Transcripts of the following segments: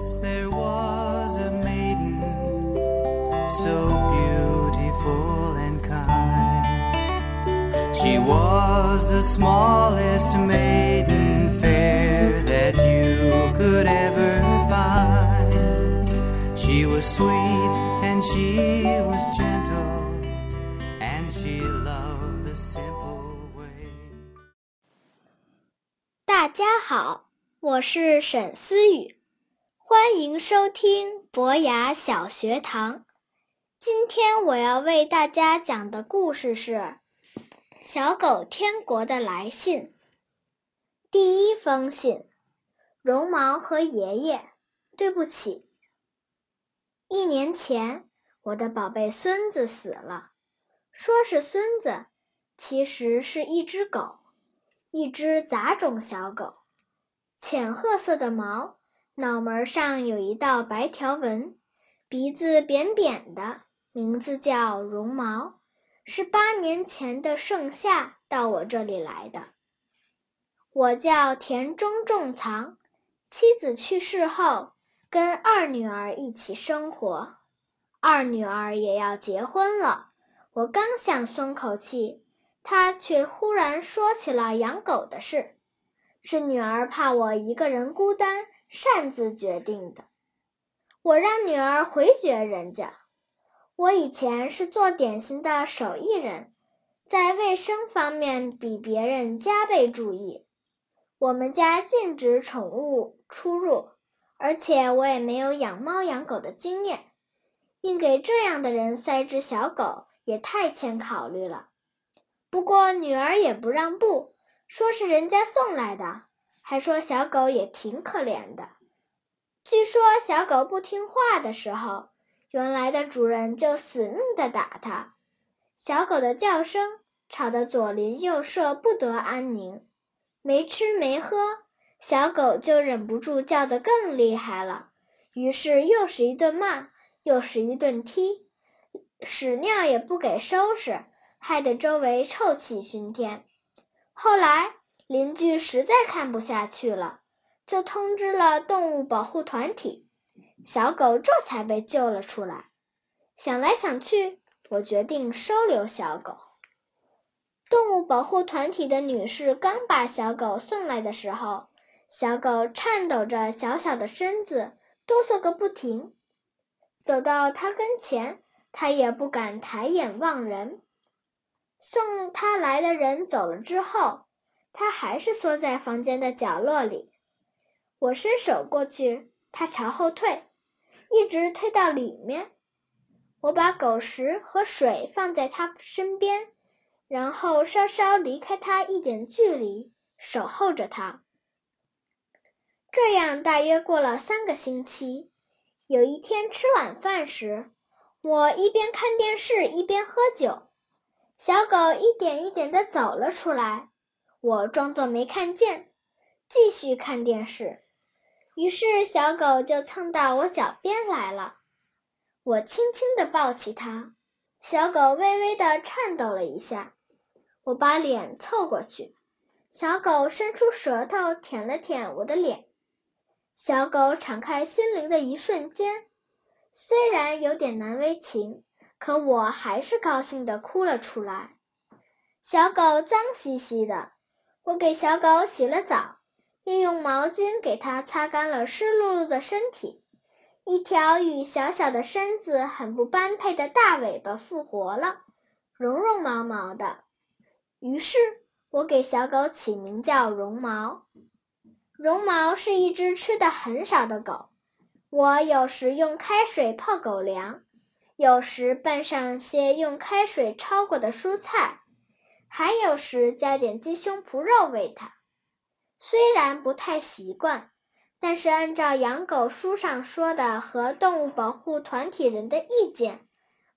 Once there was a maiden so beautiful and kind. She was the smallest maiden fair that you could ever find. She was sweet and she was gentle, and she loved the simple way. 大家好，我是沈思雨， 欢迎收听博雅小学堂。今天我要为大家讲的故事是《小狗天国的来信》。第一封信，绒毛和爷爷，对不起。一年前，我的宝贝孙子死了，说是孙子，其实是一只狗，一只杂种小狗，浅褐色的毛，脑门上有一道白条纹，鼻子扁扁的。名字叫绒毛，是八年前的盛夏到我这里来的。我叫田中重藏，妻子去世后，跟二女儿一起生活。二女儿也要结婚了，我刚想松口气，她却忽然说起了养狗的事。是女儿怕我一个人孤单，擅自决定的。我让女儿回绝人家。我以前是做点心的手艺人，在卫生方面比别人加倍注意。我们家禁止宠物出入，而且我也没有养猫养狗的经验，硬给这样的人塞只小狗也太欠考虑了。不过女儿也不让步，说是人家送来的，还说小狗也挺可怜的。据说小狗不听话的时候。原来的主人就死命地打它，小狗的叫声吵得左邻右舍不得安宁。没吃没喝，小狗就忍不住叫得更厉害了。于是又是一顿骂，又是一顿踢，屎尿也不给收拾，害得周围臭气熏天。后来邻居实在看不下去了，就通知了动物保护团体。小狗这才被救了出来。想来想去，我决定收留小狗。动物保护团体的女士刚把小狗送来的时候，小狗颤抖着小小的身子，哆嗦个不停。走到它跟前，它也不敢抬眼望人。送它来的人走了之后，它还是缩在房间的角落里。我伸手过去，它朝后退。一直退到里面，我把狗食和水放在它身边，然后稍稍离开它一点距离，守候着它。这样大约过了三个星期。有一天吃晚饭时，我一边看电视一边喝酒，小狗一点一点地走了出来。我装作没看见，继续看电视。于是，小狗就蹭到我脚边来了。我轻轻地抱起它，小狗微微地颤抖了一下。我把脸凑过去，小狗伸出舌头舔了舔我的脸。小狗敞开心灵的一瞬间，虽然有点难为情，可我还是高兴地哭了出来。小狗脏兮兮的，我给小狗洗了澡。又用毛巾给它擦干了湿漉漉的身体，一条与小小的身子很不般配的大尾巴复活了，绒绒毛毛的。于是我给小狗起名叫绒毛。绒毛是一只吃的很少的狗，我有时用开水泡狗粮，有时拌上些用开水焯过的蔬菜，还有时加点鸡胸脯肉喂它。虽然不太习惯，但是按照养狗书上说的和动物保护团体人的意见，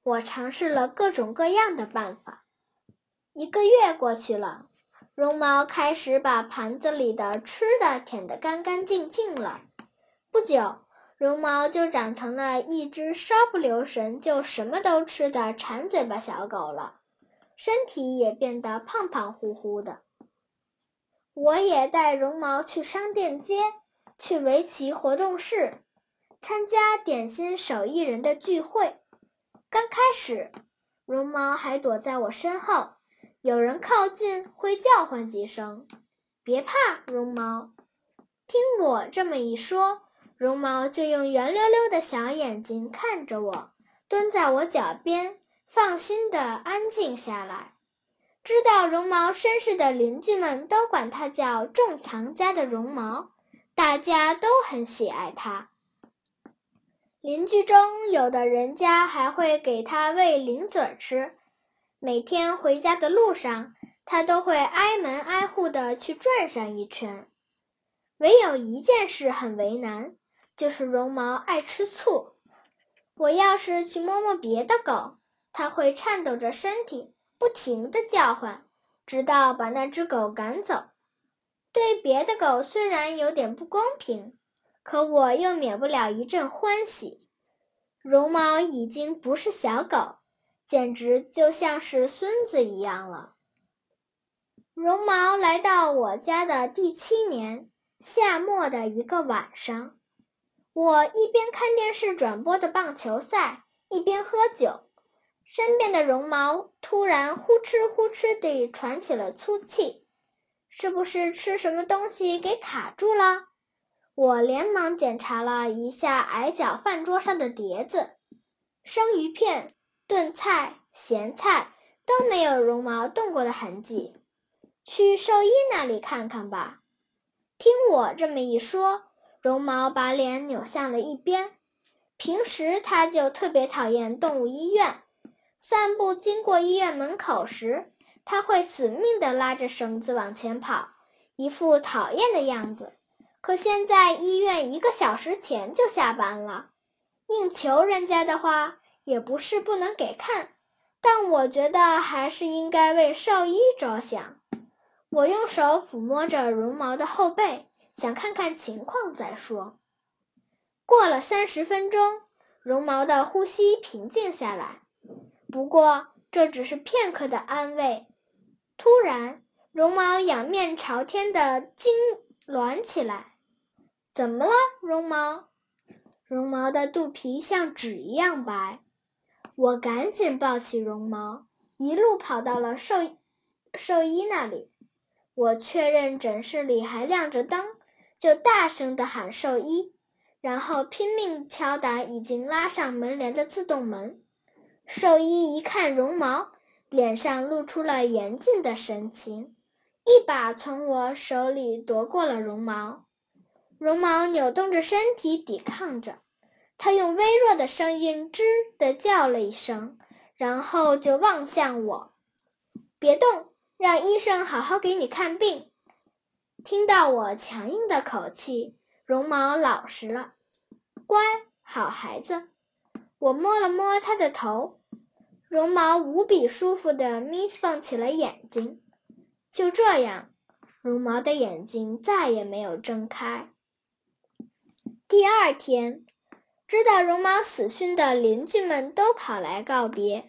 我尝试了各种各样的办法。一个月过去了，绒毛开始把盘子里的吃的舔得干干净净了。不久，绒毛就长成了一只稍不留神就什么都吃的馋嘴巴小狗了，身体也变得胖胖乎乎的。我也带绒毛去商店街，去围棋活动室，参加点心手艺人的聚会。刚开始，绒毛还躲在我身后，有人靠近会叫唤几声：“别怕，绒毛。”听我这么一说，绒毛就用圆溜溜的小眼睛看着我，蹲在我脚边，放心的安静下来。知道绒毛身世的邻居们都管它叫种藏家的绒毛，大家都很喜爱它。邻居中有的人家还会给它喂零嘴吃，每天回家的路上，它都会挨门挨户的去转上一圈。唯有一件事很为难，就是绒毛爱吃醋。我要是去摸摸别的狗，它会颤抖着身体，不停地叫唤，直到把那只狗赶走。对别的狗虽然有点不公平，可我又免不了一阵欢喜。绒毛已经不是小狗，简直就像是孙子一样了。绒毛来到我家的第七年。夏末的一个晚上，我一边看电视转播的棒球赛，一边喝酒。身边的绒毛突然呼哧呼哧地喘起了粗气，是不是吃什么东西给卡住了？我连忙检查了一下矮脚饭桌上的碟子，生鱼片、炖菜、咸菜都没有绒毛动过的痕迹。去兽医那里看看吧。听我这么一说，绒毛把脸扭向了一边。平时他就特别讨厌动物医院，散步经过医院门口时，他会死命地拉着绳子往前跑，一副讨厌的样子。可现在医院一个小时前就下班了，硬求人家的话也不是不能给看，但我觉得还是应该为兽医着想。我用手抚摸着绒毛的后背，想看看情况再说。过了三十分钟，绒毛的呼吸平静下来，不过这只是片刻的安慰。突然，绒毛仰面朝天的痉挛起来。怎么了，绒毛？绒毛的肚皮像纸一样白。我赶紧抱起绒毛，一路跑到了兽兽医那里。我确认诊室里还亮着灯，就大声地喊兽医，然后拼命敲打已经拉上门帘的自动门。兽医一看绒毛，脸上露出了严峻的神情，一把从我手里夺过了绒毛。绒毛扭动着身体抵抗着，它用微弱的声音“吱”的叫了一声，然后就望向我：“别动。”让医生好好给你看病。听到我强硬的口气，绒毛老实了，乖，好孩子。我摸了摸它的头，绒毛无比舒服地眯缝起了眼睛。就这样，绒毛的眼睛再也没有睁开。第二天，知道绒毛死讯的邻居们都跑来告别。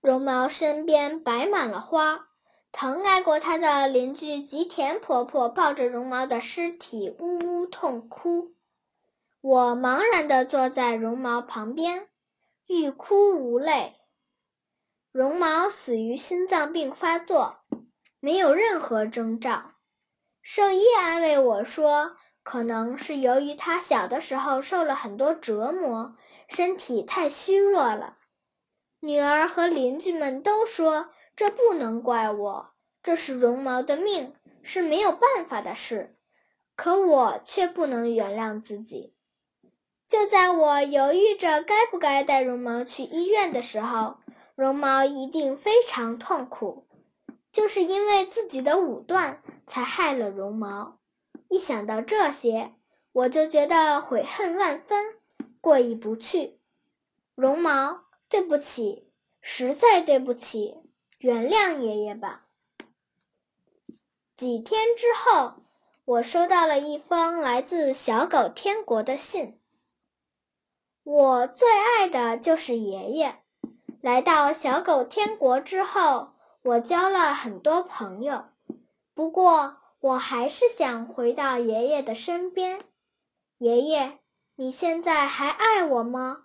绒毛身边摆满了花，疼爱过它的邻居吉田婆婆抱着绒毛的尸体呜呜痛哭。我茫然地坐在绒毛旁边，欲哭无泪。绒毛死于心脏病发作，没有任何征兆。兽医安慰我说，可能是由于他小的时候受了很多折磨，身体太虚弱了。女儿和邻居们都说：“这不能怪我，这是绒毛的命，是没有办法的事。”可我却不能原谅自己。就在我犹豫着该不该带绒毛去医院的时候，绒毛一定非常痛苦，就是因为自己的武断才害了绒毛。一想到这些，我就觉得悔恨万分，过意不去。绒毛。对不起，实在对不起，原谅爷爷吧。几天之后，我收到了一封来自小狗天国的信。我最爱的就是爷爷。来到小狗天国之后，我交了很多朋友，不过我还是想回到爷爷的身边。爷爷，你现在还爱我吗？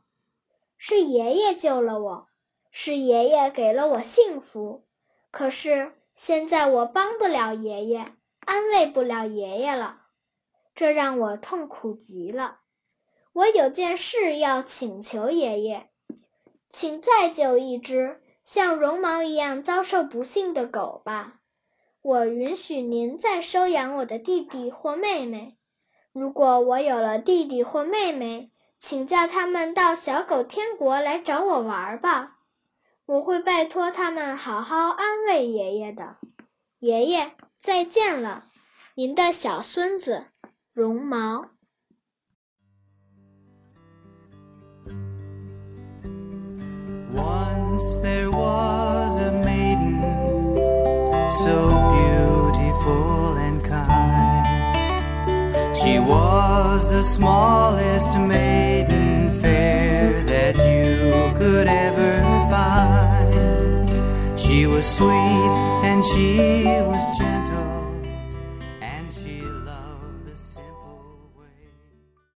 是爷爷救了我，是爷爷给了我幸福。可是现在我帮不了爷爷，安慰不了爷爷了，这让我痛苦极了。我有件事要请求爷爷，请再救一只像绒毛一样遭受不幸的狗吧。我允许您再收养我的弟弟或妹妹。如果我有了弟弟或妹妹，请叫他们到小狗天国来找我玩吧。我会拜托他们好好安慰爷爷的。爷爷，再见了，您的小孙子，绒毛。Once there was a maiden so beautiful and kind. She was the smallest maiden fair that you could ever find. She was sweet and she was